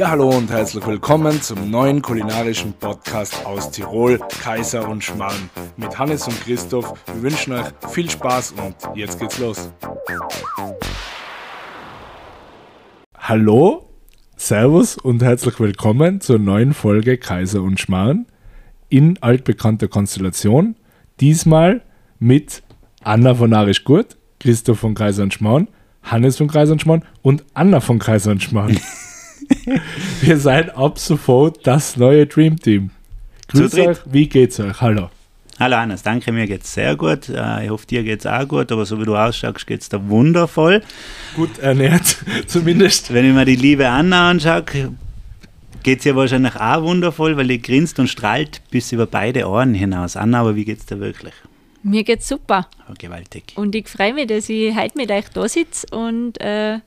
Ja, hallo und herzlich willkommen zum neuen kulinarischen Podcast aus Tirol, Kaiser und Schmarrn. Mit Hannes und Christoph. Wir wünschen euch viel Spaß und jetzt geht's los. Hallo, Servus und herzlich willkommen zur neuen Folge Kaiser und Schmarrn in altbekannter Konstellation. Diesmal mit Anna von Arisch Gurt, Christoph von Kaiser und Schmarrn, Hannes von Kaiser und Schmarrn und Anna von Kaiser und Schmarrn. Wir seid ab sofort das neue Dream Team. Grüß euch, wie geht's euch? Hallo. Hallo Hannes, danke, mir geht's sehr gut. Äh, ich hoffe, dir geht's auch gut, aber so wie du ausschaust, geht's da wundervoll. Gut ernährt, zumindest. Wenn ich mir die liebe Anna anschaue, geht's ihr wahrscheinlich auch wundervoll, weil die grinst und strahlt bis über beide Ohren hinaus. Anna, aber wie geht's dir wirklich? Mir geht's super. Oh, gewaltig. Und ich freue mich, dass ich heute mit euch da sitze und äh,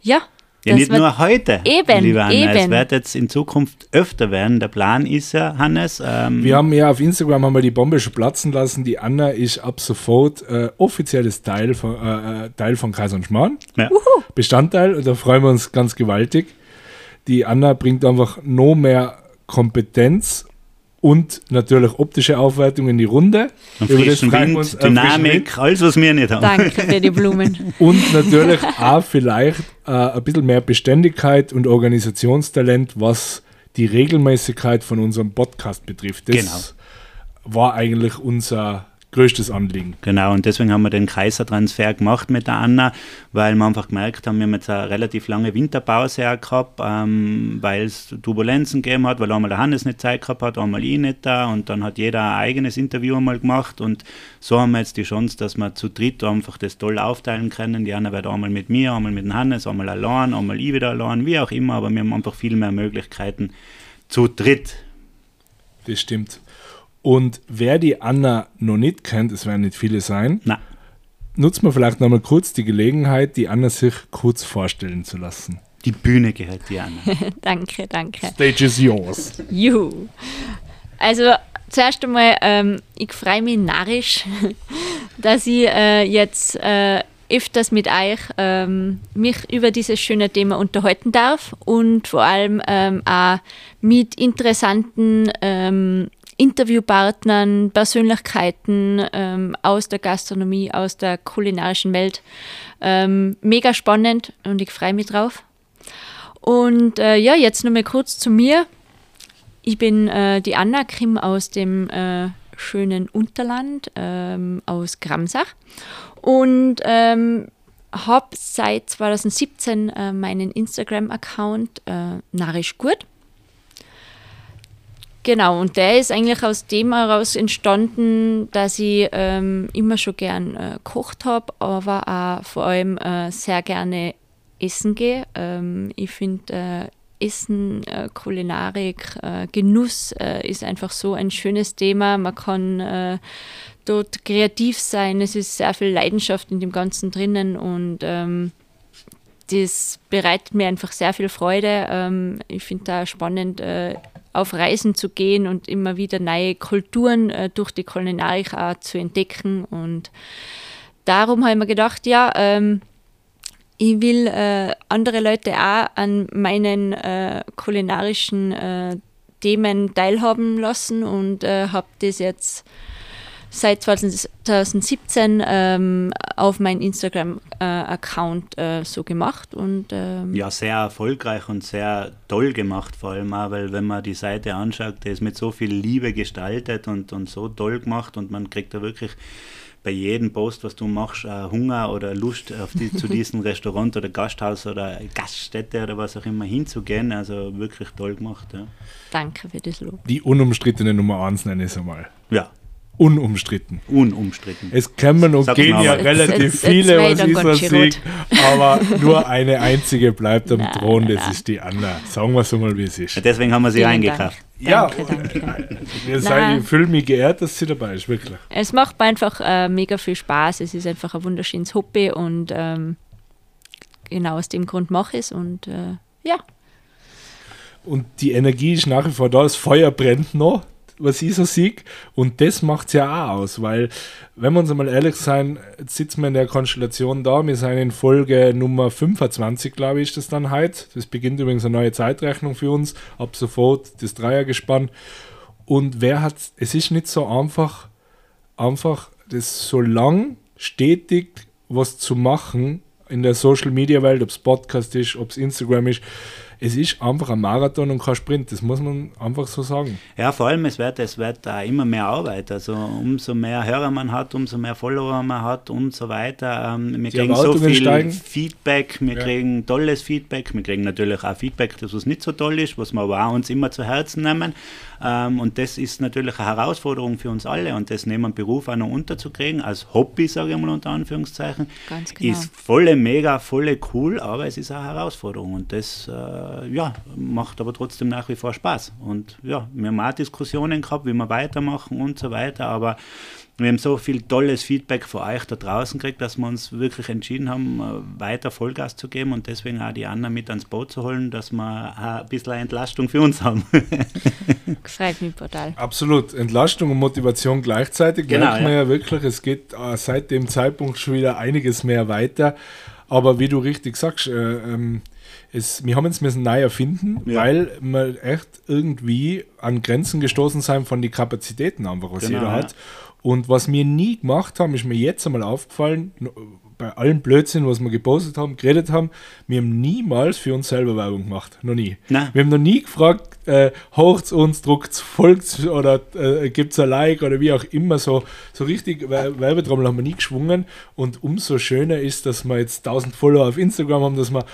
ja, ja, nicht nur heute, eben, lieber Anna. Eben. Es wird jetzt in Zukunft öfter werden. Der Plan ist ja, Hannes. Ähm, wir haben ja auf Instagram haben wir die Bombe schon platzen lassen. Die Anna ist ab sofort äh, offizielles Teil von, äh, äh Teil von Kaiser und Schmarrn. Ja. Bestandteil und da freuen wir uns ganz gewaltig. Die Anna bringt einfach noch mehr Kompetenz und natürlich optische Aufwertung in die Runde. Und frischen Wind, uns, äh, Dynamik, alles, was wir nicht haben. Danke für die Blumen. und natürlich auch vielleicht äh, ein bisschen mehr Beständigkeit und Organisationstalent, was die Regelmäßigkeit von unserem Podcast betrifft. Das genau. war eigentlich unser größtes Anliegen. Genau, und deswegen haben wir den Kaisertransfer gemacht mit der Anna, weil wir einfach gemerkt haben, wir haben jetzt eine relativ lange Winterpause gehabt, ähm, weil es Turbulenzen gegeben hat, weil einmal der Hannes nicht Zeit gehabt hat, einmal ich nicht da und dann hat jeder ein eigenes Interview einmal gemacht und so haben wir jetzt die Chance, dass wir zu dritt einfach das toll aufteilen können. Die Anna wird einmal mit mir, einmal mit dem Hannes, einmal allein, einmal ich wieder allein, wie auch immer, aber wir haben einfach viel mehr Möglichkeiten zu dritt. Das stimmt. Und wer die Anna noch nicht kennt, es werden nicht viele sein, Na. nutzt man vielleicht nochmal kurz die Gelegenheit, die Anna sich kurz vorstellen zu lassen. Die Bühne gehört dir, Anna. danke, danke. Stage is yours. Juhu. Also zuerst einmal, ähm, ich freue mich narrisch, dass ich äh, jetzt äh, öfters mit euch ähm, mich über dieses schöne Thema unterhalten darf und vor allem ähm, auch mit interessanten ähm, Interviewpartnern, Persönlichkeiten ähm, aus der Gastronomie, aus der kulinarischen Welt. Ähm, mega spannend und ich freue mich drauf. Und äh, ja, jetzt noch mal kurz zu mir. Ich bin äh, die Anna Krim aus dem äh, schönen Unterland, ähm, aus Gramsach. Und ähm, habe seit 2017 äh, meinen Instagram-Account äh, Narisch Gut Genau, und der ist eigentlich aus dem heraus entstanden, dass ich ähm, immer schon gern äh, kocht habe, aber auch vor allem äh, sehr gerne essen gehe. Ähm, ich finde äh, Essen, äh, Kulinarik, äh, Genuss äh, ist einfach so ein schönes Thema. Man kann dort kreativ sein. Es ist sehr viel Leidenschaft in dem Ganzen drinnen und ähm, das bereitet mir einfach sehr viel Freude. Ähm, ich finde da spannend auf Reisen zu gehen und immer wieder neue Kulturen äh, durch die Kulinarik auch zu entdecken. Und darum habe ich mir gedacht, ja, ähm, ich will äh, andere Leute auch an meinen äh, kulinarischen äh, Themen teilhaben lassen und äh, habe das jetzt seit 2017 ähm, auf meinen Instagram-Account äh, äh, so gemacht. Und, ähm ja, sehr erfolgreich und sehr toll gemacht, vor allem auch, weil wenn man die Seite anschaut, der ist mit so viel Liebe gestaltet und, und so toll gemacht und man kriegt da wirklich bei jedem Post, was du machst, äh, Hunger oder Lust auf die, zu diesem Restaurant oder Gasthaus oder Gaststätte oder was auch immer hinzugehen. Also wirklich toll gemacht. Ja. Danke für das Lob. Die unumstrittene Nummer 1 nenne ich es einmal. Ja, unumstritten. Unumstritten. Es kommen und Sag gehen ja relativ viele, was ist was Sieg, aber nur eine einzige bleibt am Thron, das ist die Anna. Sagen wir es mal, wie es ist. Ja, deswegen haben wir sie Vielen eingekauft. Ja, danke, danke. ich fühle mich geehrt, dass sie dabei ist, wirklich. Es macht mir einfach äh, mega viel Spaß. Es ist einfach ein wunderschönes Hobby und ähm, genau aus dem Grund mache ich es und äh, ja. Und die Energie ist nach wie vor da, das Feuer brennt noch was ich so sehe. Und das macht es ja auch aus, weil, wenn wir uns einmal ehrlich sein, sitzen wir in der Konstellation da. Wir sind in Folge Nummer 25, glaube ich, ist das dann heute. Das beginnt übrigens eine neue Zeitrechnung für uns. Ab sofort das Dreiergespann. Und wer hat, es ist nicht so einfach, einfach das so lang stetig was zu machen in der Social Media Welt, ob es Podcast ist, ob es Instagram ist es ist einfach ein Marathon und kein Sprint, das muss man einfach so sagen. Ja, vor allem, es wird, es wird auch immer mehr Arbeit. Also umso mehr Hörer man hat, umso mehr Follower man hat und so weiter. Ähm, wir Die kriegen so viel steigen. Feedback, wir ja. kriegen tolles Feedback, wir kriegen natürlich auch Feedback, das was nicht so toll ist, was wir aber auch uns immer zu Herzen nehmen. Ähm, und das ist natürlich eine Herausforderung für uns alle und das neben dem Beruf auch noch unterzukriegen, als Hobby, sage ich mal unter Anführungszeichen, genau. ist volle mega, volle cool, aber es ist eine Herausforderung und das äh, ja, macht aber trotzdem nach wie vor Spaß. Und ja, wir haben auch Diskussionen gehabt, wie wir weitermachen und so weiter, aber wir haben so viel tolles Feedback von euch da draußen gekriegt, dass wir uns wirklich entschieden haben, äh, weiter Vollgas zu geben und deswegen auch die Anna mit ans Boot zu holen, dass wir ein bisschen Entlastung für uns haben. Freut mich total. Absolut. Entlastung und Motivation gleichzeitig. Genau, merkt man ja. ja wirklich, es geht äh, seit dem Zeitpunkt schon wieder einiges mehr weiter. Aber wie du richtig sagst, äh, ähm, es, wir haben uns müssen neu erfinden, ja. weil wir echt irgendwie an Grenzen gestoßen sind von den Kapazitäten einfach, was genau, jeder hat. Und was wir nie gemacht haben, ist mir jetzt einmal aufgefallen, bei allem Blödsinn, was wir gepostet haben, geredet haben, wir haben niemals für uns selber Werbung gemacht. Noch nie. Nein. Wir haben noch nie gefragt, äh, hocht's uns, druckt's, folgt's oder äh, gibt's ein Like oder wie auch immer. So, so richtig Werbetrommel haben wir nie geschwungen. Und umso schöner ist, dass wir jetzt 1000 Follower auf Instagram haben, dass wir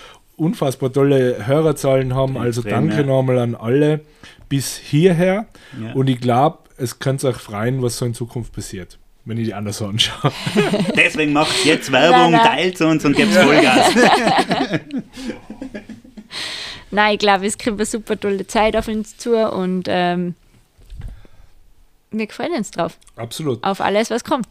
unfassbar tolle Hörerzahlen haben. Also danke ja. nochmal an alle bis hierher. Ja. Und ich glaube, es könnte euch freuen, was so in Zukunft passiert, wenn ich die anders so anschaue. Deswegen macht jetzt Werbung, teilt uns und gebt Vollgas. Nein, ich glaube, es kriegt eine super tolle Zeit auf uns zu und ähm, wir freuen uns drauf. Absolut. Auf alles, was kommt.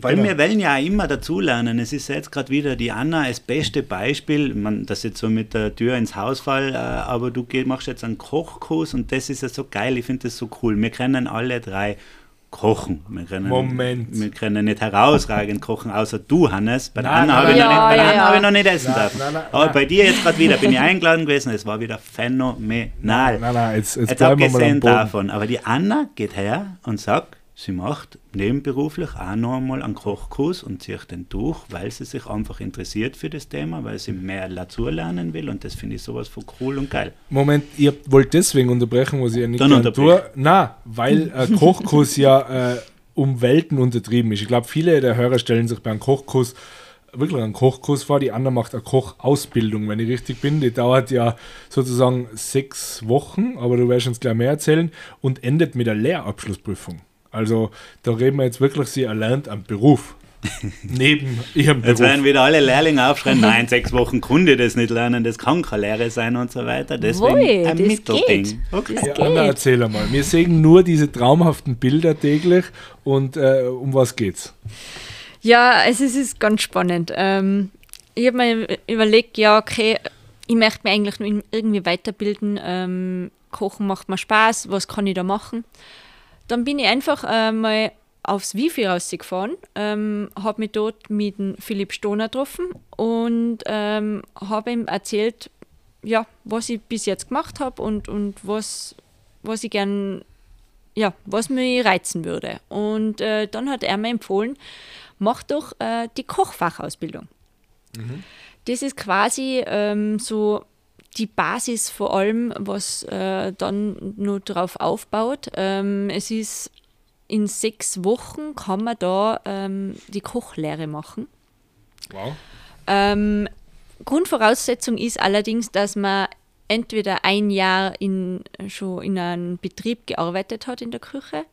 Weil genau. wir wollen ja auch immer dazulernen. Es ist jetzt gerade wieder die Anna das beste Beispiel. Man, das jetzt so mit der Tür ins Haus fall, äh, aber du machst jetzt einen Kochkurs und das ist ja so geil. Ich finde das so cool. Wir können alle drei kochen. Wir können, Moment. Wir können nicht herausragend kochen, außer du, Hannes. Bei der Anna habe ich, ja, ja, ja. hab ich, noch nicht essen dürfen. Aber bei dir jetzt gerade wieder bin ich eingeladen gewesen. Es war wieder phänomenal. Nein, nein, jetzt, jetzt, jetzt abgesehen davon. Aber die Anna geht her und sagt, Sie macht nebenberuflich auch noch einmal einen Kochkurs und zieht den durch, weil sie sich einfach interessiert für das Thema, weil sie mehr dazu lernen will und das finde ich sowas von cool und geil. Moment, ihr wollt deswegen unterbrechen, was ich ja nicht gerne tue? Nein, weil ein Kochkurs ja äh, um Welten untertrieben ist. Ich glaube, viele der Hörer stellen sich beim Kochkurs wirklich einen Kochkurs vor, die andere macht eine Kochausbildung, wenn ich richtig bin. Die dauert ja sozusagen sechs Wochen, aber du wirst uns gleich mehr erzählen und endet mit der Lehrabschlussprüfung. Also da reden wir jetzt wirklich, sie erlernt am Beruf. neben ihrem Beruf. Jetzt werden wieder alle Lehrlinge aufschreien, nein, sechs Wochen Kunde das nicht lernen, das kann keine Lehre sein und so weiter. Deswegen Woi, ein Mittelding. Okay. Ja, Anna, erzähl einmal. Wir sehen nur diese traumhaften Bilder täglich und äh, um was geht's? Ja, es ist, es ist ganz spannend. Ähm, ich habe mir überlegt, ja, okay, ich möchte mich eigentlich nur irgendwie weiterbilden. Ähm, Kochen macht mir Spaß, was kann ich da machen? Dann bin ich einfach äh, mal aufs Wifi rausgefahren, ähm, habe mich dort mit dem Philipp Stoner getroffen und ähm, habe ihm erzählt, ja, was ich bis jetzt gemacht habe und, und was, was ich gern, ja, was mich reizen würde. Und äh, dann hat er mir empfohlen, mach doch äh, die Kochfachausbildung. Mhm. Das ist quasi ähm, so die Basis vor allem, was äh, dann nur darauf aufbaut. Ähm, es ist in sechs Wochen kann man da ähm, die Kochlehre machen. Wow. Ähm, Grundvoraussetzung ist allerdings, dass man entweder ein Jahr in, schon in einem Betrieb gearbeitet hat in der Küche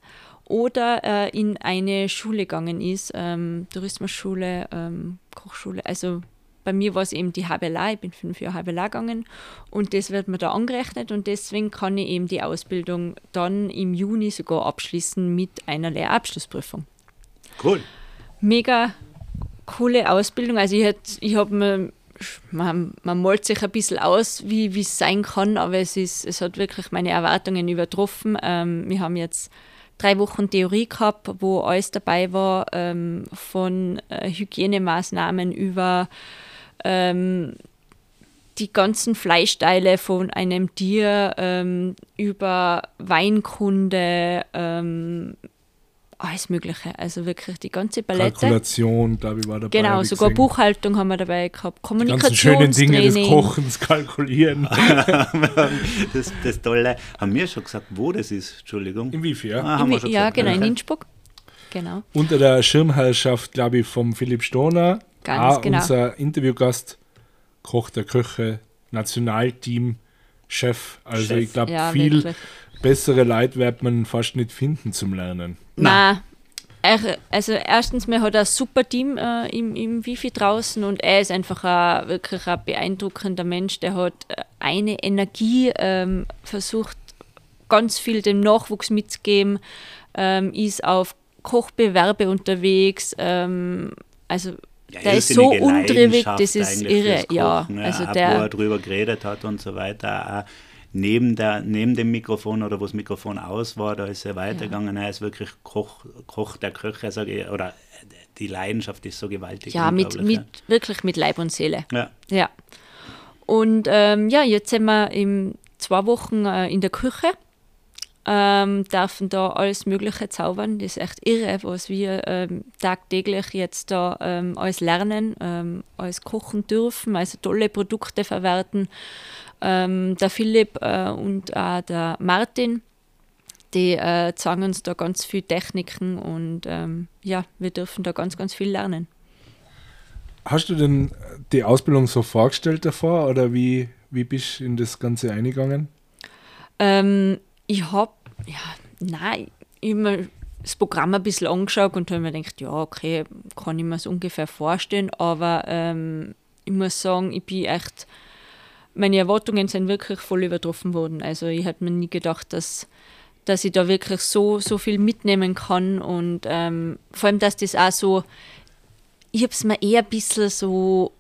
oder äh, in eine Schule gegangen ist, ähm, Tourismusschule, ähm, Kochschule, also bei mir war es eben die HBLA, ich bin fünf Jahre HBLA gegangen und das wird mir da angerechnet und deswegen kann ich eben die Ausbildung dann im Juni sogar abschließen mit einer Lehrabschlussprüfung. Cool. Mega coole Ausbildung. Also ich, ich habe mir man, man malt sich ein bisschen aus, wie es sein kann, aber es, ist, es hat wirklich meine Erwartungen übertroffen. Ähm, wir haben jetzt drei Wochen Theorie gehabt, wo alles dabei war, ähm, von äh, Hygienemaßnahmen über ähm, die ganzen Fleischteile von einem Tier, ähm, über Weinkunde, ähm, alles Mögliche. Also wirklich die ganze Palette. Kalkulation, glaube ich, war dabei. Genau, sogar gesehen. Buchhaltung haben wir dabei gehabt. Die ganzen schönen Dinge des. Kochens kalkulieren. das, das Tolle, haben wir schon gesagt, wo das ist, Entschuldigung. Wifi, ja. Ah, haben wir Im- schon Ja, gesagt. genau, in. Innsbruck. Genau. Unter der Schirmherrschaft, glaube ich, vom Philipp Stoner. Ganz auch genau. unser Interviewgast, Koch der Köche, Nationalteam, Chef. Also Chef. ich glaube, Ja, viel wirklich. bessere Leute wird man fast nicht finden zum Lernen. Nein. Er, also erstens, mir hat ein super Team äh, im, im Wifi draußen und er ist einfach ein, wirklich ein beeindruckender Mensch. Der hat äh, eine Energie, ähm, versucht ganz viel dem Nachwuchs mitzugeben, ähm, ist auf Kochbewerbe unterwegs. Ähm, also Ja, der ist so undrewig, das ist irre. fürs Ja, Kochen, ne? also auch wo der, er drüber geredet hat und so weiter. Auch neben, der, neben dem Mikrofon oder wo das Mikrofon aus war, da ist er weitergegangen. Er ist wirklich Koch, Koch der Köche, sage ich, oder die Leidenschaft ist so gewaltig. ja, mit, mit, wirklich mit Leib und Seele. ja. Ja. Und ähm, ja, jetzt sind wir in zwei Wochen äh, in der Küche, ähm, dürfen da alles Mögliche zaubern. Das ist echt irre, was wir ähm, tagtäglich jetzt da ähm, alles lernen, ähm, alles kochen dürfen, also tolle Produkte verwerten. Ähm, der Philipp äh, und auch der Martin, die äh, zeigen uns da ganz viel Techniken und ähm, ja, wir dürfen da ganz, ganz viel lernen. Hast du denn die Ausbildung so vorgestellt davor oder wie, wie bist du in das Ganze eingegangen? Ich habe, ja, nein, mir das Programm ein bisschen angeschaut und habe mir gedacht, ja, okay, kann ich mir es ungefähr vorstellen, aber ähm, ich muss sagen, ich bin echt, meine Erwartungen sind wirklich voll übertroffen worden. Also ich hätte mir nie gedacht, dass, dass ich da wirklich so, so viel mitnehmen kann und ähm, vor allem, dass das auch so, ich habe es mir eher ein bisschen so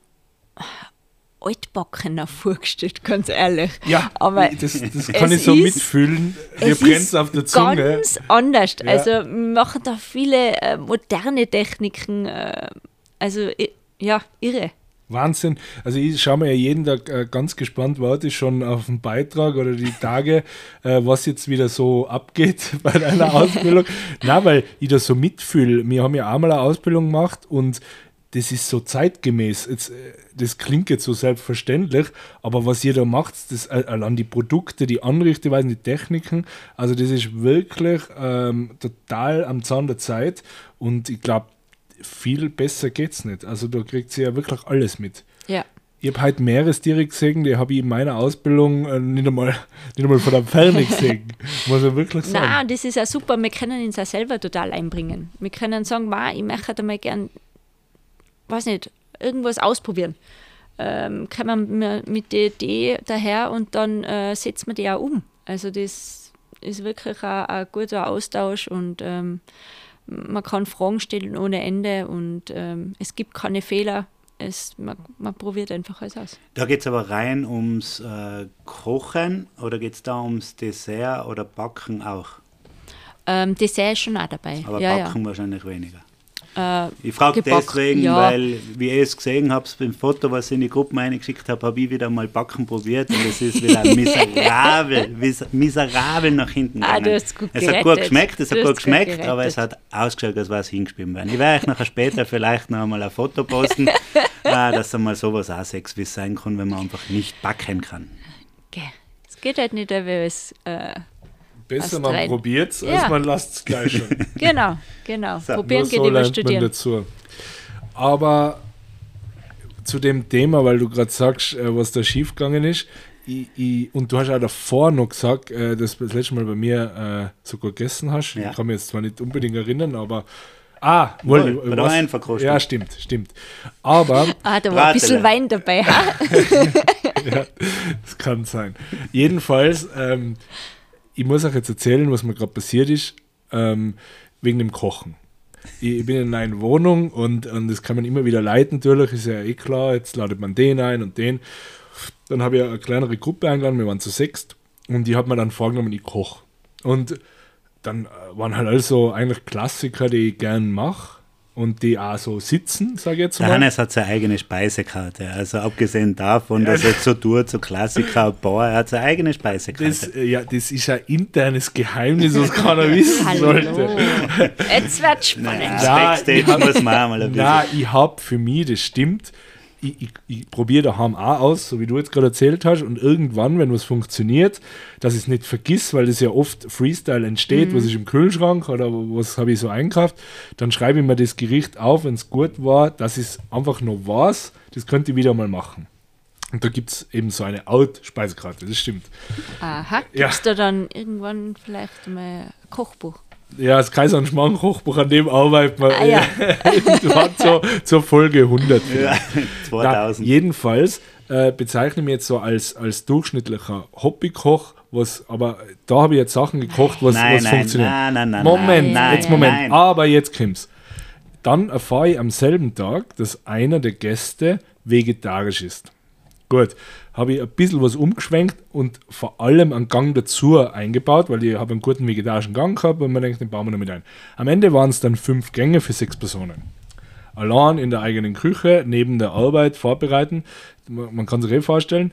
altbackener vorgestellt, ganz ehrlich. Ja, aber das, das kann es ich so ist- mitfühlen. Mir es brennt ist auf der Zunge. Ganz anders. Ja. Also wir machen da viele äh, moderne Techniken. Äh, also ja, irre. Wahnsinn. Also ich schaue mir ja jeden Tag äh, ganz gespannt, warte ich schon auf den Beitrag oder die Tage, äh, was jetzt wieder so abgeht bei deiner Ausbildung. Na, weil ich das so mitfühle. Wir haben ja auch mal eine Ausbildung gemacht und das ist so zeitgemäß. Jetzt, äh, das klingt jetzt so selbstverständlich, aber was ihr da macht, das äh, allein die Produkte, die Anrichteweisen, die Techniken, also das ist wirklich ähm, total am Zahn der Zeit und ich glaube, viel besser geht's nicht. Also da kriegt sie ja wirklich alles mit. Ja. Ich habe heute Meerestiere gesehen, die habe ich in meiner Ausbildung äh, nicht, einmal, nicht einmal von der Ferne gesehen. Muss ich wirklich sagen. Na, das ist ja super. Wir können uns auch selber total einbringen. Wir können sagen, Ma, ich möchte einmal gern, weiß nicht, irgendwas ausprobieren. Ähm, kommen wir mit der Idee daher und dann äh, setzen wir die auch um. Also das ist wirklich ein, ein guter Austausch und ähm, man kann Fragen stellen ohne Ende und ähm, es gibt keine Fehler. Es, man, man probiert einfach alles aus. Da geht es aber rein ums äh, Kochen oder geht es da ums Dessert oder Backen auch? Ähm, Dessert ist schon auch dabei. Aber ja, Backen wahrscheinlich weniger. Äh, Ich frage deswegen, ja. weil, wie ihr es gesehen habt, beim Foto, was ich in die Gruppen eingeschickt habe, habe ich wieder mal Backen probiert und es ist wieder miserabel, mis- miserabel nach hinten Ah, gegangen. du hast gut es hat gut geschmeckt, es Du hat gut gut geschmeckt, gerettet. aber es hat ausgeschaut, als wäre es hingespielt werden. Ich werde euch nachher später vielleicht noch einmal ein Foto posten, äh, dass einmal sowas auch es sein kann, wenn man einfach nicht backen kann. Okay. Es geht halt nicht, weil es. Äh, Besser man rein. probiert es, als Ja. man lasst es gleich schon. genau, genau. So, Probieren geht so man Studieren. dazu. Aber zu dem Thema, weil du gerade sagst, äh, was da schiefgegangen ist, ich, ich, und du hast auch davor noch gesagt, äh, dass du das letzte Mal bei mir äh, sogar gegessen hast. Ja. Ich kann mich jetzt zwar nicht unbedingt erinnern, aber. Ah, wohl, Wohl, bei der was- Weinverkostung. Ja, stimmt, stimmt. Aber Ah, da war ein bisschen Bratele. Wein dabei. ja, das kann sein. Jedenfalls, ähm, ich muss euch jetzt erzählen, was mir gerade passiert ist, ähm, wegen dem Kochen. Ich, ich bin in einer neuen Wohnung und, und das kann man immer wieder leiten, natürlich, ist ja eh klar, jetzt ladet man den ein und den. Dann habe ich eine kleinere Gruppe eingeladen, wir waren zu sechst und die hat mir dann vorgenommen, ich koche. Und dann waren halt also eigentlich Klassiker, die ich gern mache und die auch so sitzen, sage ich jetzt Der mal. Hannes hat seine eigene Speisekarte. Also abgesehen davon, dass er so tut, so Klassiker, Bar, er hat seine eigene Speisekarte. Das, äh, ja, das ist ein internes Geheimnis, was keiner wissen Hallo. sollte. Jetzt wird spannend. Naja, Ja, Backstage ich hab- muss man ein bisschen. Nein, ich habe für mich, das stimmt, ich, ich, ich probiere daheim auch aus, so wie du jetzt gerade erzählt hast, und irgendwann, wenn was funktioniert, dass ich es nicht vergiss, weil das ja oft Freestyle entsteht, was ist im Kühlschrank oder was habe ich so einkauft, dann schreibe ich mir das Gericht auf, wenn es gut war, dass es einfach noch weiß, das könnte ich wieder mal machen. Und da gibt es eben so eine Out-Speisekarte, das stimmt. Aha, gibt Ja. es da dann irgendwann vielleicht mal ein Kochbuch? Ja, das Kaiser und Schmarrn Kochbuch, an dem arbeiten wir Ah, ja. zur, zur Folge 100. Ja, Na, 2000. jedenfalls äh, bezeichne ich mich jetzt so als, als durchschnittlicher Hobbykoch, was, aber da habe ich jetzt Sachen gekocht, was, Nein, was nein, funktioniert. nein, nein, nein, Moment, nein, jetzt Moment, nein. aber jetzt kommt's. Dann erfahre ich am selben Tag, dass einer der Gäste vegetarisch ist. Gut, habe ich ein bisschen was umgeschwenkt und vor allem einen Gang dazu eingebaut, weil ich habe einen guten vegetarischen Gang gehabt und man denkt, den bauen wir noch mit ein. Am Ende waren es dann fünf Gänge für sechs Personen. Allein in der eigenen Küche, neben der Arbeit vorbereiten. Man kann sich eh vorstellen.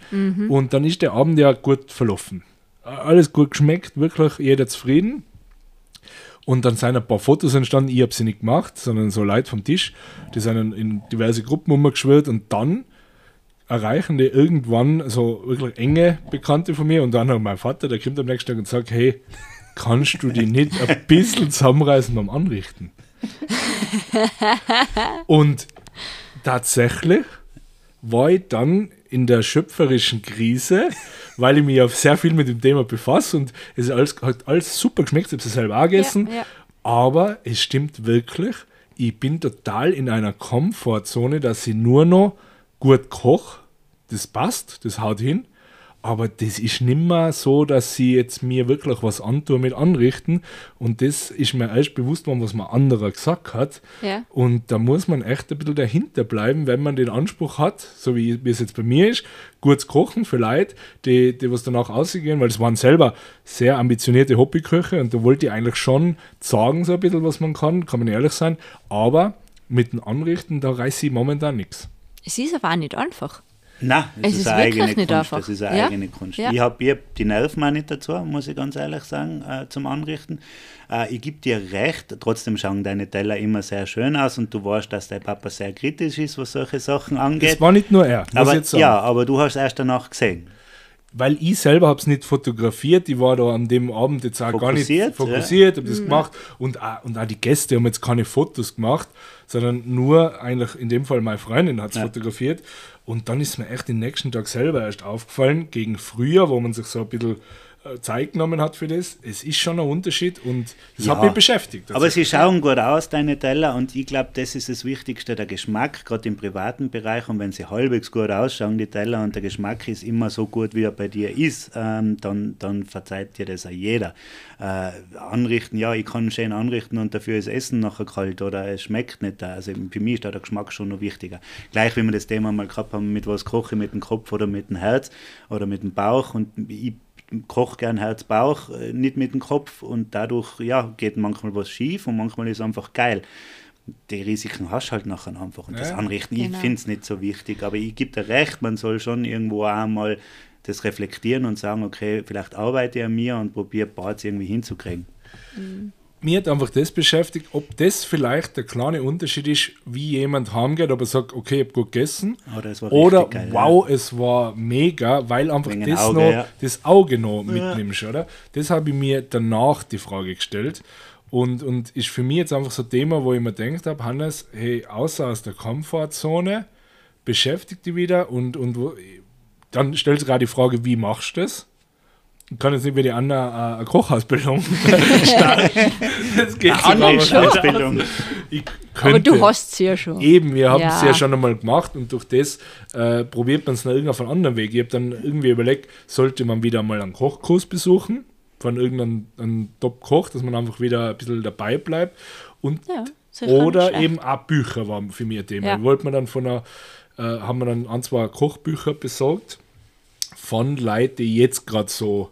Und dann ist der Abend ja gut verlaufen. Alles gut geschmeckt, wirklich jeder zufrieden. Und dann sind ein paar Fotos entstanden, ich habe sie nicht gemacht, sondern so Leute vom Tisch, die sind in- in diverse Gruppen umgeschwört und dann erreichen die irgendwann so wirklich enge Bekannte von mir und dann auch mein Vater, der kommt am nächsten Tag und sagt, hey, kannst du die nicht ein bisschen zusammenreißen beim Anrichten? und tatsächlich war ich dann in der schöpferischen Krise, weil ich mich ja sehr viel mit dem Thema befasse und es alles, hat alles super geschmeckt, ich habe es selber auch gegessen, ja. aber es stimmt wirklich, ich bin total in einer Komfortzone, dass ich nur noch gut koche, das passt, das haut hin, aber das ist nimmer so, dass sie jetzt mir wirklich was antun mit anrichten und das ist mir erst bewusst worden, was mir anderer gesagt hat Ja. und da muss man echt ein bisschen dahinter bleiben, wenn man den Anspruch hat, so wie, wie es jetzt bei mir ist, gut zu kochen für Leute, die, die was danach ausgehen, weil es waren selber sehr ambitionierte Hobbyköche und da wollte ich eigentlich schon sagen, so ein bisschen, was man kann, kann man ehrlich sein, aber mit dem Anrichten, da reiße ich momentan nichts. Es ist aber auch nicht einfach. Nein, das Es ist, ist eine eigene nicht Kunst. einfach. Das ist eine Ja. eigene Kunst. Ja. Ich habe hab die Nerven auch nicht dazu, muss ich ganz ehrlich sagen, äh, zum Anrichten. Äh, ich gebe dir recht, trotzdem schauen deine Teller immer sehr schön aus und du weißt, dass dein Papa sehr kritisch ist, was solche Sachen angeht. Es war nicht nur er, aber, ja, aber du hast erst danach gesehen. weil ich selber habe es nicht fotografiert, ich war da an dem Abend jetzt auch gar nicht Fokussiert, fokussiert, habe das gemacht und auch, und auch die Gäste haben jetzt keine Fotos gemacht, sondern nur eigentlich in dem Fall meine Freundin hat es Ja. fotografiert und dann ist mir echt den nächsten Tag selber erst aufgefallen, gegen früher, wo man sich so ein bisschen Zeit genommen hat für das, es ist schon ein Unterschied und das Ja. hat mich beschäftigt. Aber sie schauen gut aus, deine Teller, und ich glaube, das ist das Wichtigste, der Geschmack, gerade im privaten Bereich. Und wenn sie halbwegs gut ausschauen, die Teller, und der Geschmack ist immer so gut, wie er bei dir ist, ähm, dann, dann verzeiht dir das auch jeder. Äh, anrichten, ja, ich kann schön anrichten und dafür ist Essen nachher kalt oder es schmeckt nicht. Also für mich ist da der Geschmack schon noch wichtiger. Gleich wie wir das Thema mal gehabt haben, mit was koche ich mit dem Kopf oder mit dem Herz oder mit dem Bauch. Und ich koche gern Herz-Bauch, äh, nicht mit dem Kopf und dadurch ja, geht manchmal was schief und manchmal ist es einfach geil. Die Risiken hast du halt nachher einfach und das Ja. Anrichten, Genau. ich finde es nicht so wichtig, aber ich gebe dir recht, man soll schon irgendwo auch mal das reflektieren und sagen, okay, vielleicht arbeite ich an mir und probiere Parts irgendwie hinzukriegen. Mir hat einfach das beschäftigt, ob das vielleicht der kleine Unterschied ist, wie jemand heimgeht, aber sagt, okay, ich habe gut gegessen. War Oder geil, wow, es war mega, weil einfach Wegen das, Auge, noch, ja. das Auge noch mitnimmst, oder? Das habe ich mir danach die Frage gestellt. Und, und ist für mich jetzt einfach so ein Thema, wo ich mir gedacht habe, Hannes, hey, außer aus der Komfortzone, beschäftigt dich wieder und, und wo, dann stellt sich gerade die Frage, wie machst du das? Ich kann jetzt nicht wie die Anna äh, eine Kochausbildung starten. Das geht Andere. Ausbildung. Aber du hast es ja schon. Eben, wir haben es Ja. ja schon einmal gemacht und durch das äh, probiert man es noch irgendwie auf einen anderen Weg. Ich habe dann irgendwie überlegt, sollte man wieder mal einen Kochkurs besuchen von irgendeinem einem Top-Koch, dass man einfach wieder ein bisschen dabei bleibt. Und Ja, oder eben auch Bücher waren für mich ein Thema. Ja. Wollte mir dann von einer, äh, haben wir dann ein, zwei Kochbücher besorgt von Leuten, die jetzt gerade so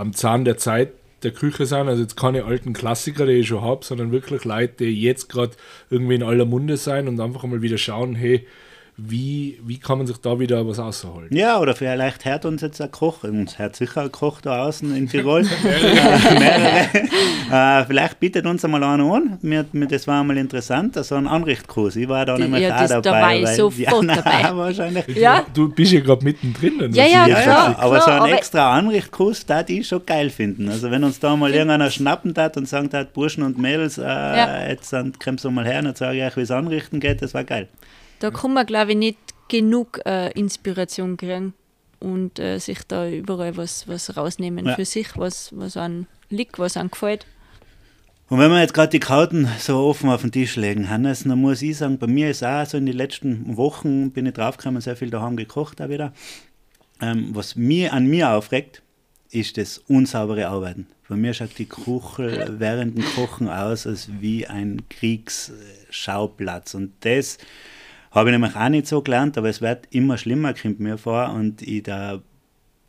am Zahn der Zeit der Küche sind. Also jetzt keine alten Klassiker, die ich schon habe, sondern wirklich Leute, die jetzt gerade irgendwie in aller Munde sein und einfach mal wieder schauen, hey, wie, wie kann man sich da wieder was rausholen? Ja, oder vielleicht hört uns jetzt ein Koch, uns hört sicher ein Koch da außen in Tirol. äh. Äh, vielleicht bietet uns einmal einer an. Mir, mir, das war einmal interessant, so ein Anrichtkurs. Ich war da nicht mehr ja, das- dabei. da war sofort ja, dabei. wahrscheinlich. Ja. Du bist ja gerade mittendrin. und Ja, das ja, ist Ja, klar. aber so einen aber- extra Anrichtkurs, da die ich schon geil finden. Also wenn uns da mal irgendeiner schnappen tat und sagen tat, Burschen und Mädels, äh, Ja. jetzt dann kommst du mal her und dann sage ich euch, wie es anrichten geht, das war geil. Da kann man, glaube ich, nicht genug äh, Inspiration kriegen und äh, sich da überall was, was rausnehmen Ja. für sich, was, was an liegt, was an gefällt. Und wenn wir jetzt gerade die Karten so offen auf den Tisch legen, Hannes, dann muss ich sagen, bei mir ist auch so in den letzten Wochen bin ich draufgekommen, sehr viel daheim gekocht auch wieder. Ähm, was mir an mir aufregt, ist das unsaubere Arbeiten. Bei mir schaut die Kuchel während dem Kochen aus als wie ein Kriegsschauplatz. Und das habe ich nämlich auch nicht so gelernt, aber es wird immer schlimmer, kommt mir vor. Und ich da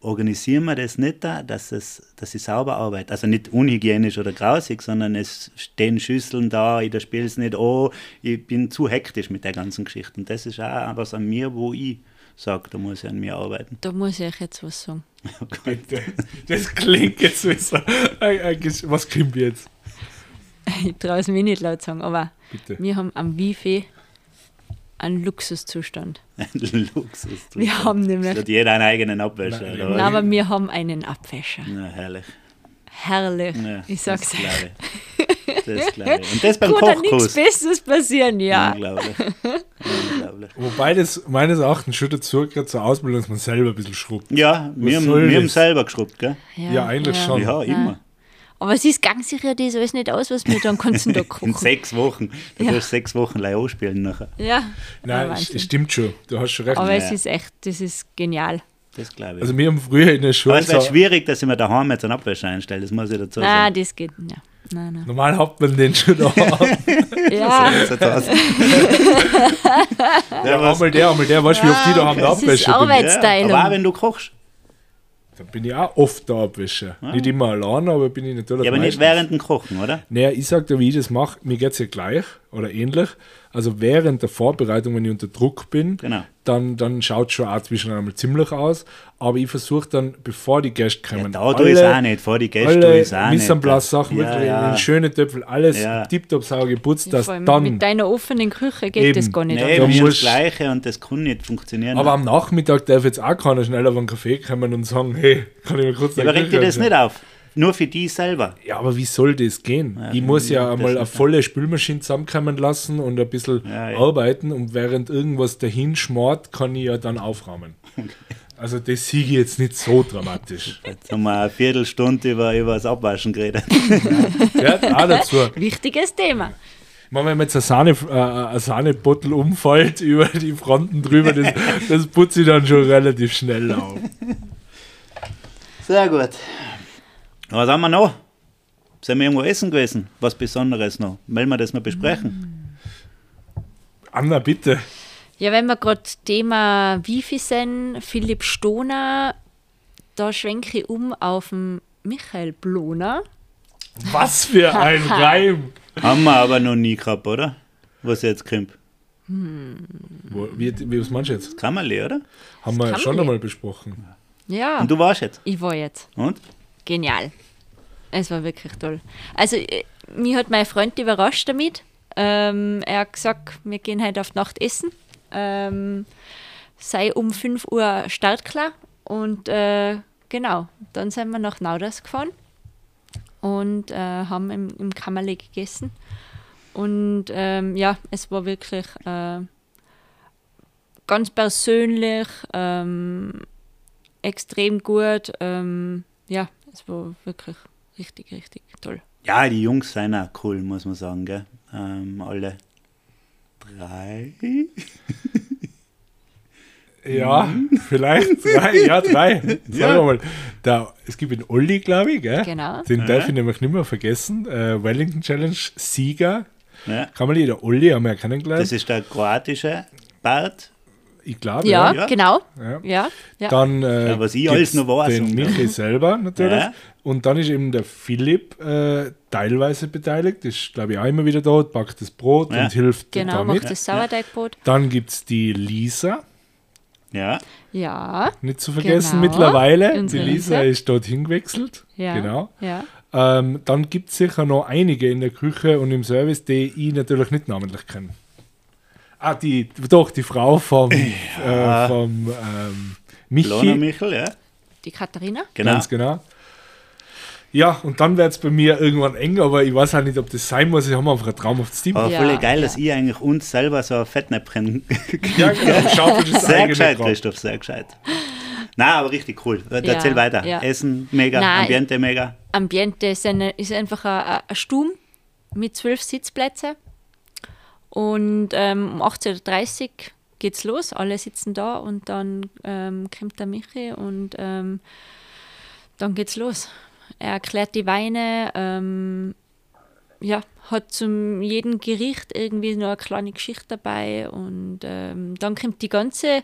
organisieren wir das nicht da, dass, es, dass ich sauber arbeite. Also nicht unhygienisch oder grausig, sondern es stehen Schüsseln da, ich spiele es nicht an, ich bin zu hektisch mit der ganzen Geschichte. Und das ist auch was an mir, wo ich sage, da muss ich an mir arbeiten. Da muss ich euch jetzt was sagen. Bitte. Das klingt jetzt wie so. Was kommt jetzt? Ich traue es mir nicht laut sagen, aber Bitte. wir haben am Wifi einen Luxuszustand. Ein Luxus. Wir haben nämlich- Es hat jeder einen eigenen Abwäscher. Nein, oder nein, aber wir haben einen Abwäscher. Na, herrlich. Herrlich. Ja, ich sag's das euch. glaube ich. Das glaube ich. Und das beim Kann da nichts Kochkurs. Besseres passieren, ja. Unglaublich. Unglaublich. Wobei das meines Erachtens schon dazu gehört zur Ausbildung, dass man selber ein bisschen schrubbt. Ja, wir, wir haben das? selber geschrubbt, gell? Ja, eigentlich schon. Ja, immer. Aber es ist ganz sicher das alles nicht aus, was wir dann ganzen Tag In kochen. sechs Wochen. Du Ja. wirst sechs Wochen live ausspielen nachher. Ja, Nein, es, Wahnsinn. es stimmt schon. Du hast schon recht. Aber Ja. es ist echt, das ist genial. Das glaube ich. Also wir haben früher in der Aber Schule es wäre schwierig, dass ich mir daheim jetzt einen Abwäscher einstelle, das muss ich dazu Nein, sagen. das geht nicht. Nein, nein. normal hat man den schon da. Ja, So das. ja, einmal der, einmal der, weißt du, wie oft die da haben der das ist Abwäsche bin. Arbeit. Ja, Arbeitsteilung. aber auch wenn du kochst. Da bin ich auch oft der Abwäsche. Nicht immer allein, aber bin ich natürlich Ja, aber nicht meistens. während dem Kochen, oder? Naja, ich sag dir, wie ich das mache, mir geht es ja gleich oder ähnlich. Also während der Vorbereitung, wenn ich unter Druck bin, Genau. dann, dann schaut es schon auch zwischen einmal ziemlich aus. Aber ich versuche dann, bevor die Gäste Ja, kommen, da tue ich es auch nicht, vor die Gäste alle es auch nicht. Sachen ja, wirklich ja. in schöne Töpfel, alles Ja. tiptop sauber geputzt, dass dann. mit deiner offenen Küche geht Eben. das gar nicht. Nee, Da wir musst- das Gleiche und das kann nicht funktionieren. aber am Nachmittag darf jetzt auch keiner schnell auf einen Kaffee kommen und sagen, hey, kann ich mal kurz ja, aber regt dir das nicht auf? Nur für die selber. Ja, aber wie soll das gehen? Ja, ich muss ja einmal eine volle Spülmaschine zusammenkommen lassen und ein bisschen Ja, ja. arbeiten und während irgendwas dahin schmort, kann ich ja dann aufräumen. Also das sehe ich jetzt nicht so dramatisch. Jetzt haben wir eine Viertelstunde über, über das Abwaschen geredet. Gehört auch dazu. Wichtiges Thema. Meine, wenn mir jetzt ein, Sahne, äh, ein Sahnebottel umfällt über die Fronten drüber, das, das putze ich dann schon relativ schnell auf. Sehr gut. Was haben wir noch? Sind wir irgendwo essen gewesen? Was Besonderes noch? Wollen wir das noch besprechen? Anna, bitte. Ja, wenn wir gerade Thema Wifi sind, Philipp Stoner, da schwenke ich um auf den Michael Bloner. Was für ein Reim. Haben wir aber noch nie gehabt, oder? Was jetzt kommt. Wo, wie, wie was meinst du jetzt? Kammerle, oder? Haben wir kann schon einmal besprochen. Ja, Und du warst jetzt. ich war jetzt. Und? Genial. Es war wirklich toll. Also, äh, mich hat mein Freund überrascht damit. Ähm, er hat gesagt, wir gehen heute auf die Nacht essen. Ähm, sei um 5 Uhr startklar. Und äh, genau, dann sind wir nach Nauders gefahren und äh, haben im, im Kammerle gegessen. Und ähm, ja, es war wirklich äh, ganz persönlich, ähm, extrem gut. Ähm, ja, es war wirklich richtig, richtig toll. Ja, die Jungs sind auch cool, muss man sagen, gell? Ähm, alle drei. Ja, vielleicht drei. Ja, drei. Sagen wir mal. Da, es gibt den Olli, glaube ich, gell? Genau. Den darf ich nämlich nicht mehr vergessen. Äh, Wellington Challenge Sieger. Ja. Kann man nicht, der Olli haben wir ja kennengelernt. Das ist der kroatische Bart. Ich glaube, Ja, Ja. genau. Ja. Ja. Dann äh, Ja, was ich gibt's alles noch weiß Den und- Michi selber natürlich. Ja. Und dann ist eben der Philipp äh, teilweise beteiligt. Ist, glaube ich, auch immer wieder dort, backt das Brot Ja. und hilft genau, damit. macht das Sauerteigbrot. Dann gibt es die Lisa, Ja, Ja, nicht zu vergessen Genau. mittlerweile. Die Unsere Lisa Lisa. ist dorthin gewechselt. ja. Genau. Ja. Ähm, dann gibt es sicher noch einige in der Küche und im Service, die ich natürlich nicht namentlich kenne. Ah, die, doch, die Frau vom, äh, vom ähm, Lona Michi. Michel, ja. Die Katharina? Genau. Ganz genau. Ja, und dann wird es bei mir irgendwann eng, aber ich weiß auch nicht, ob das sein muss. Ich habe einfach ein traumhaftes Team. Aber Ja, voll geil, ja. dass ich eigentlich uns selber so ein Fettnäpfchen Ja, genau. Schaut euch das Sehr gescheit. Christoph, sehr gescheit. Nein, aber richtig cool. Ja, Erzähl weiter. ja. Essen mega, Nein. Ambiente mega. Ambiente ist, eine, ist einfach ein, ein Stumm mit zwölf Sitzplätzen. Und ähm, um 18.30 Uhr geht's los. Alle sitzen da und dann ähm, kommt der Michi und ähm, dann geht's los. Er erklärt die Weine, ähm, ja, hat zum jedem Gericht irgendwie nur eine kleine Geschichte dabei und ähm, dann kommt die ganze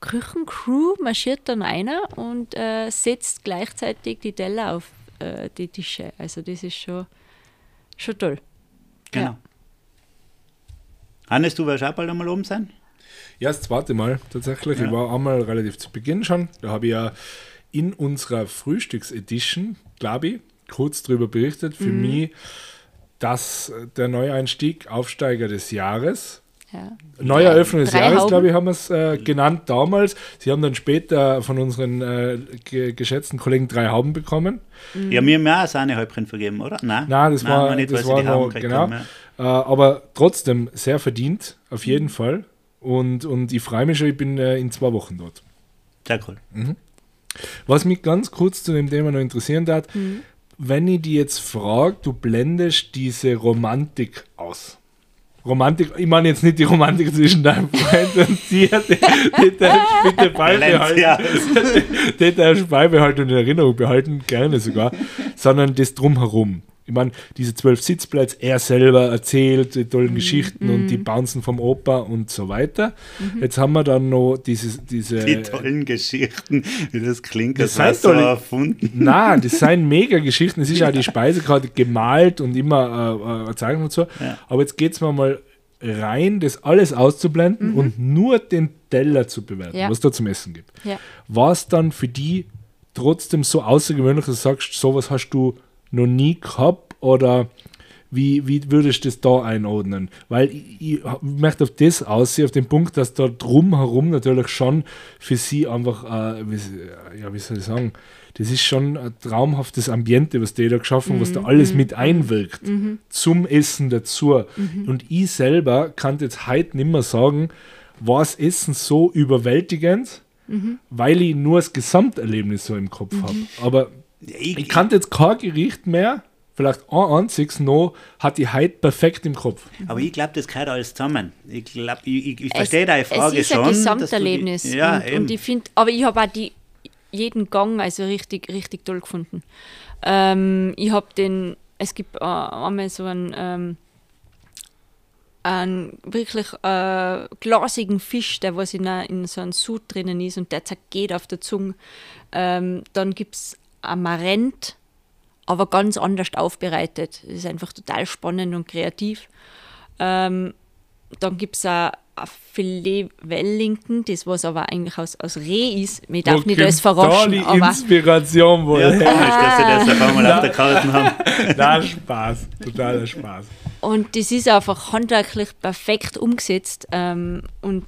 Küchencrew, marschiert dann einer und äh, setzt gleichzeitig die Teller auf äh, die Tische. Also das ist schon, schon toll. Genau. Ja. Hannes, du wirst auch bald einmal oben sein? Ja, das zweite Mal tatsächlich. Ja. Ich war einmal relativ zu Beginn schon. Da habe ich ja in unserer Frühstücksedition, glaube ich, kurz darüber berichtet. Für Mhm. mich das äh, der Neueinstieg, Aufsteiger des Jahres. Ja. Neue Drei- Eröffnung des drei Jahres, Hauben. glaube ich, haben wir es äh, genannt damals. Sie haben dann später von unseren äh, ge geschätzten Kollegen drei Hauben bekommen. Mhm. Ja, mir haben wir auch Sahnehäubchen vergeben, oder? Nein, Nein, das war, wir nicht, das war die Hauben noch, genau. haben, ja. Äh, aber trotzdem sehr verdient, auf Mhm. jeden Fall. Und, und ich freue mich schon, ich bin äh, in zwei Wochen dort. Sehr cool. Was mich ganz kurz zu dem Thema noch interessieren darf, Mhm. wenn ich die jetzt frage, du blendest diese Romantik aus. Romantik, ich meine jetzt nicht die Romantik zwischen deinem Freund und dir, die, die darfst bitte beibehalten. Ja. den darfst beibehalten und in Erinnerung behalten, gerne sogar, sondern das drumherum. Ich meine, diese zwölf Sitzplätze, er selber erzählt die Mhm. tollen Geschichten und die Bouncen vom Opa und so weiter. Jetzt haben wir dann noch dieses, diese. Die tollen Geschichten, wie das klingt, Das das so erfunden. Nein, das sind mega Geschichten. Es ist auch die Speisekarte gemalt und immer äh, äh, eine Zeichnung und so. Ja. Aber jetzt geht es mir mal rein, das alles auszublenden und nur den Teller zu bewerten, Ja. was da zum Essen gibt. Ja. War es dann für die trotzdem so außergewöhnlich, dass du sagst, sowas hast du noch nie gehabt oder wie, wie würdest du das da einordnen? Weil ich, ich möchte auf das aussehen, auf den Punkt, dass da drumherum natürlich schon für sie einfach, äh, wie, ja, wie soll ich sagen, das ist schon ein traumhaftes Ambiente, was die da geschaffen, was da alles mit einwirkt, zum Essen dazu. Und ich selber kann jetzt heute nicht mehr sagen, war das Essen so überwältigend, weil ich nur das Gesamterlebnis so im Kopf habe. Aber Ich, ich kannte jetzt kein Gericht mehr, vielleicht ein einziges noch, hatte ich heute perfekt im Kopf. aber ich glaube, das gehört alles zusammen. Ich glaube, ich, ich, ich Es- verstehe deine Frage Es ist schon. ein dass du die- Gesamterlebnis. ja, und, eben. und ich finde, aber ich habe auch die, jeden Gang also richtig, richtig toll gefunden. Ähm, ich habe den, es gibt äh, einmal so einen, ähm, einen wirklich äh, glasigen Fisch, der was in, in so einem Sud drinnen ist und der zergeht auf der Zunge. Ähm, dann gibt es Amarant, aber ganz anders aufbereitet. Das ist einfach total spannend und kreativ. Ähm, dann gibt es ein Filet Wellington, das was aber eigentlich aus, aus Reh ist. Ich darf Wo nicht alles verraschen, Da die Inspiration wohl ja, her. komisch, dass sie das auf einmal auf der Karte haben. Na, Spaß. Totaler Spaß. und das ist einfach handwerklich perfekt umgesetzt. Ähm, und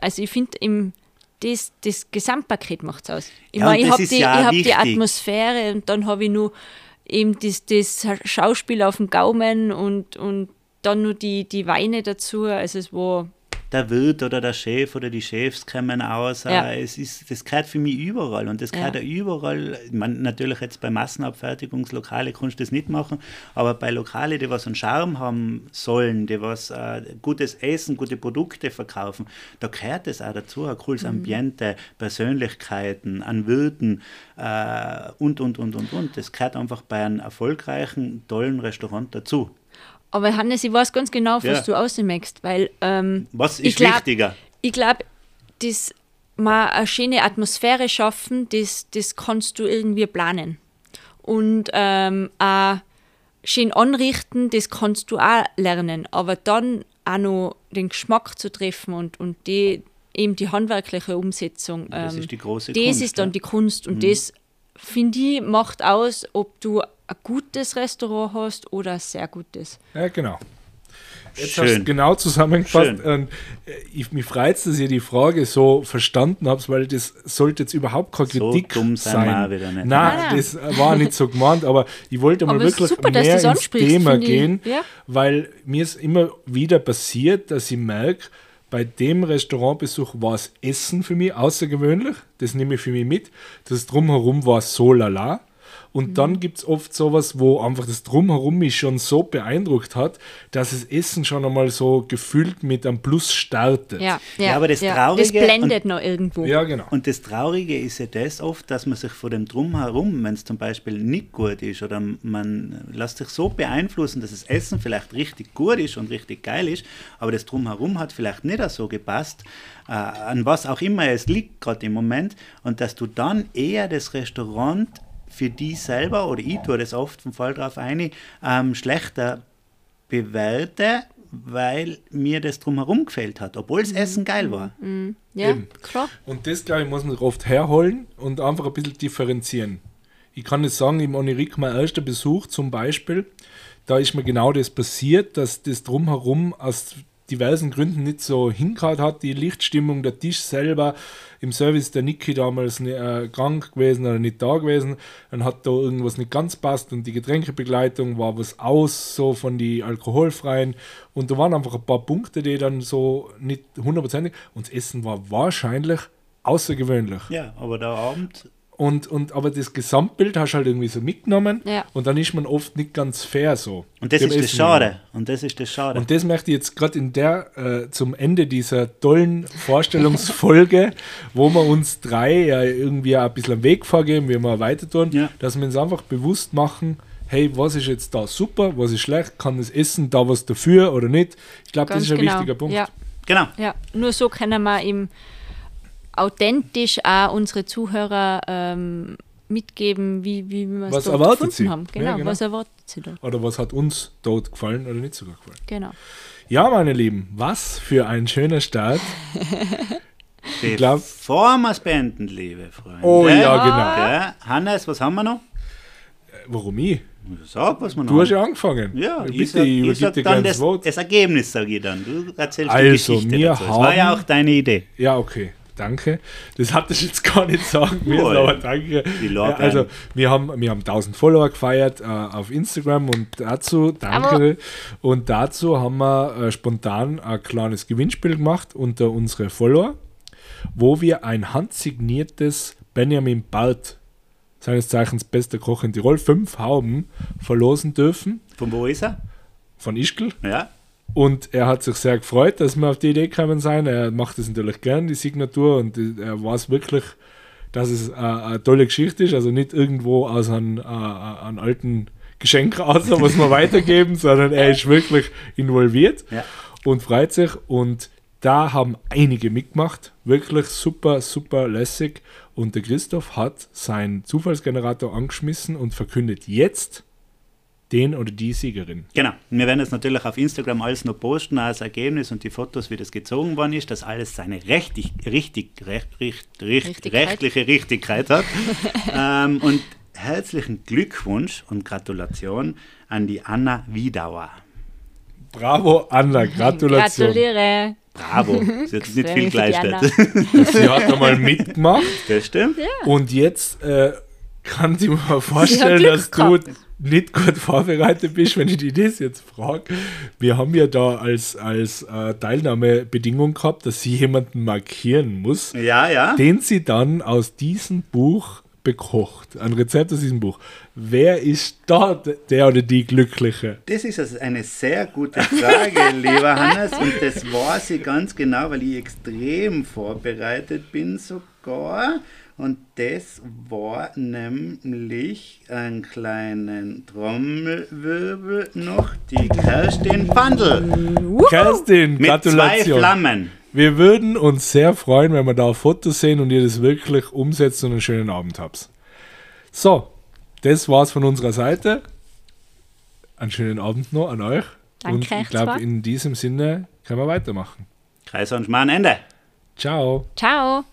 also ich finde im das, das Gesamtpaket macht es aus. Ich Ja, meine, ich habe die, ja ich hab die. Atmosphäre und dann habe ich nur eben das, das Schauspiel auf dem Gaumen und, und dann nur die, die Weine dazu. Also es war Der Wirt oder der Chef oder die Chefs kommen aus. Ja. äh, Es ist, das gehört für mich überall. Und das gehört Ja. ja überall. Meine, natürlich jetzt bei Massenabfertigungslokale kannst du das nicht machen, aber bei Lokale, die was einen Charme haben sollen, die was äh, gutes Essen, gute Produkte verkaufen, da gehört es auch dazu. Ein cooles Ambiente, Persönlichkeiten, an Wirten äh, und, und, und, und, und. Das gehört einfach bei einem erfolgreichen, tollen Restaurant dazu. Aber Hannes, ich weiß ganz genau, was Ja. du ausmachst, weil ähm, Was Ich ist glaub- wichtiger? ich glaube, das mal eine schöne Atmosphäre schaffen, das, das kannst du irgendwie planen. Und ähm, auch schön anrichten, das kannst du auch lernen. Aber dann auch noch den Geschmack zu treffen und, und die, eben die handwerkliche Umsetzung. Das ähm, ist die große das Kunst. ist dann ja. die Kunst und das, finde ich, macht aus, ob du ein gutes Restaurant hast oder ein sehr gutes. Ja, genau. Jetzt Schön. hast du genau zusammengefasst. Schön. Und äh, ich, mich freut es, dass ihr die Frage so verstanden habt, weil das sollte jetzt überhaupt keine So Kritik dumm sein. wir auch wieder nicht. Nein, Nein, das war nicht so gemeint, aber ich wollte mal Aber es wirklich super, mehr ins ansprichst, Thema ich. gehen, Ja. weil mir ist immer wieder passiert, dass ich merke, bei dem Restaurantbesuch war das Essen für mich außergewöhnlich. Das nehme ich für mich mit. Das Drumherum war so lala. Und Mhm. dann gibt es oft sowas, wo einfach das Drumherum mich schon so beeindruckt hat, dass das Essen schon einmal so gefühlt mit einem Plus startet. Ja, ja, Ja, aber das Das Traurige blendet noch irgendwo. Ja, genau. Und das Traurige ist ja das oft, dass man sich vor dem Drumherum, wenn es zum Beispiel nicht gut ist oder man lässt sich so beeinflussen, dass das Essen vielleicht richtig gut ist und richtig geil ist, aber das Drumherum hat vielleicht nicht so gepasst, äh, an was auch immer es liegt gerade im Moment und dass du dann eher das Restaurant für die selber, oder ich tue das oft vom Fall drauf ein, ähm, schlechter bewerte, weil mir das drumherum gefällt hat, obwohl das Essen geil war. Ja, Eben. klar. Und das, glaube ich, muss man oft herholen und einfach ein bisschen differenzieren. Ich kann jetzt sagen, im Onirik, mein erster Besuch zum Beispiel, da ist mir genau das passiert, dass das drumherum aus diversen Gründen nicht so hingehauen hat. Die Lichtstimmung, der Tisch selber, im Service der Niki damals ne- äh, krank gewesen oder nicht da gewesen. Dann hat da irgendwas nicht ganz passt und die Getränkebegleitung war was aus, so von die alkoholfreien. Und da waren einfach ein paar Punkte, die dann so nicht hundertprozentig. Und das Essen war wahrscheinlich außergewöhnlich. Ja, aber der Abend Und, und aber das Gesamtbild hast du halt irgendwie so mitgenommen Ja. und dann ist man oft nicht ganz fair so. Und das ist das Schade. Und das ist das Schade. und das möchte ich jetzt gerade in der, äh, zum Ende dieser tollen Vorstellungsfolge, wo wir uns drei ja irgendwie auch ein bisschen am Weg vorgeben, wie wir weiter tun, Ja. dass wir uns einfach bewusst machen, hey, was ist jetzt da super, was ist schlecht, kann das Essen da was dafür oder nicht? Ich glaube, das ist ein genau. wichtiger Punkt. Ja, genau. ja. Nur so können wir ihm authentisch auch unsere Zuhörer ähm, mitgeben, wie, wie wir es Was dort erwartet gefunden sie? haben. Ja, Genau, genau. was erwartet sie da? Oder was hat uns dort gefallen oder nicht sogar gefallen? Genau. Ja, meine Lieben, was für ein schöner Start. Ich glaub- Bevor wir es beenden, liebe Freunde. Oh ja, genau. Ja, Hannes, was haben wir noch? Warum ich? Sag, was noch Du hast haben. ja angefangen. Ja, bitte, ich sag, ich übergib sag dir dann das, Wort. das Ergebnis, sage ich dann. Du erzählst Also, die Geschichte dazu. Das war ja auch deine Idee. Ja, okay. Danke. Das hatte ich jetzt gar nicht sagen müssen, aber danke. Ja, also, wir haben, wir haben 1000 Follower gefeiert äh, auf Instagram und dazu, danke. Und dazu haben wir äh, spontan ein kleines Gewinnspiel gemacht unter unsere Follower, wo wir ein handsigniertes Benjamin Bart, seines Zeichens bester Koch in Tirol, fünf Hauben verlosen dürfen Von wo ist er? von Ischgl. Ja. Und er hat sich sehr gefreut, dass wir auf die Idee gekommen sind. Er macht das natürlich gern, die Signatur, und er weiß wirklich, dass es äh, eine tolle Geschichte ist. Also nicht irgendwo aus einem, äh, einem alten Geschenk raus, was wir weitergeben, sondern er ist wirklich involviert Ja. und freut sich. Und da haben einige mitgemacht. Wirklich super, super lässig. Und der Christoph hat seinen Zufallsgenerator angeschmissen und verkündet jetzt den oder die Siegerin. Genau. Wir werden es natürlich auf Instagram alles noch posten, als Ergebnis und die Fotos, wie das gezogen worden ist, dass alles seine rechtig, richtig, recht, richt, Richtigkeit. rechtliche Richtigkeit hat. ähm, und herzlichen Glückwunsch und Gratulation an die Anna Wiedauer. Bravo, Anna, Gratulation. Gratuliere. Bravo. Sie hat nicht viel geleistet. Sie hat einmal mitgemacht Das stimmt. und jetzt äh, kann sie mir Sie vorstellen, dass du nicht gut vorbereitet bist, wenn ich dich das jetzt frage. Wir haben ja da als, als äh, Teilnahmebedingung gehabt, dass sie jemanden markieren muss, Ja, ja. den sie dann aus diesem Buch bekocht. Ein Rezept aus diesem Buch. Wer ist da der oder die Glückliche? Das ist also eine sehr gute Frage, lieber Hannes. Und das weiß ich ganz genau, weil ich extrem vorbereitet bin sogar. Und das war nämlich einen kleinen Trommelwirbel noch, die Kerstin Pandel. Kerstin, Mit zwei Gratulation. Flammen. Wir würden uns sehr freuen, wenn wir da Fotos sehen und ihr das wirklich umsetzt und einen schönen Abend habt. So, das war's von unserer Seite. Einen schönen Abend noch an euch. Danke und ich glaube, zwei. in diesem Sinne können wir weitermachen. Kaiser und Schmarrn, Ende. Ciao. Ciao.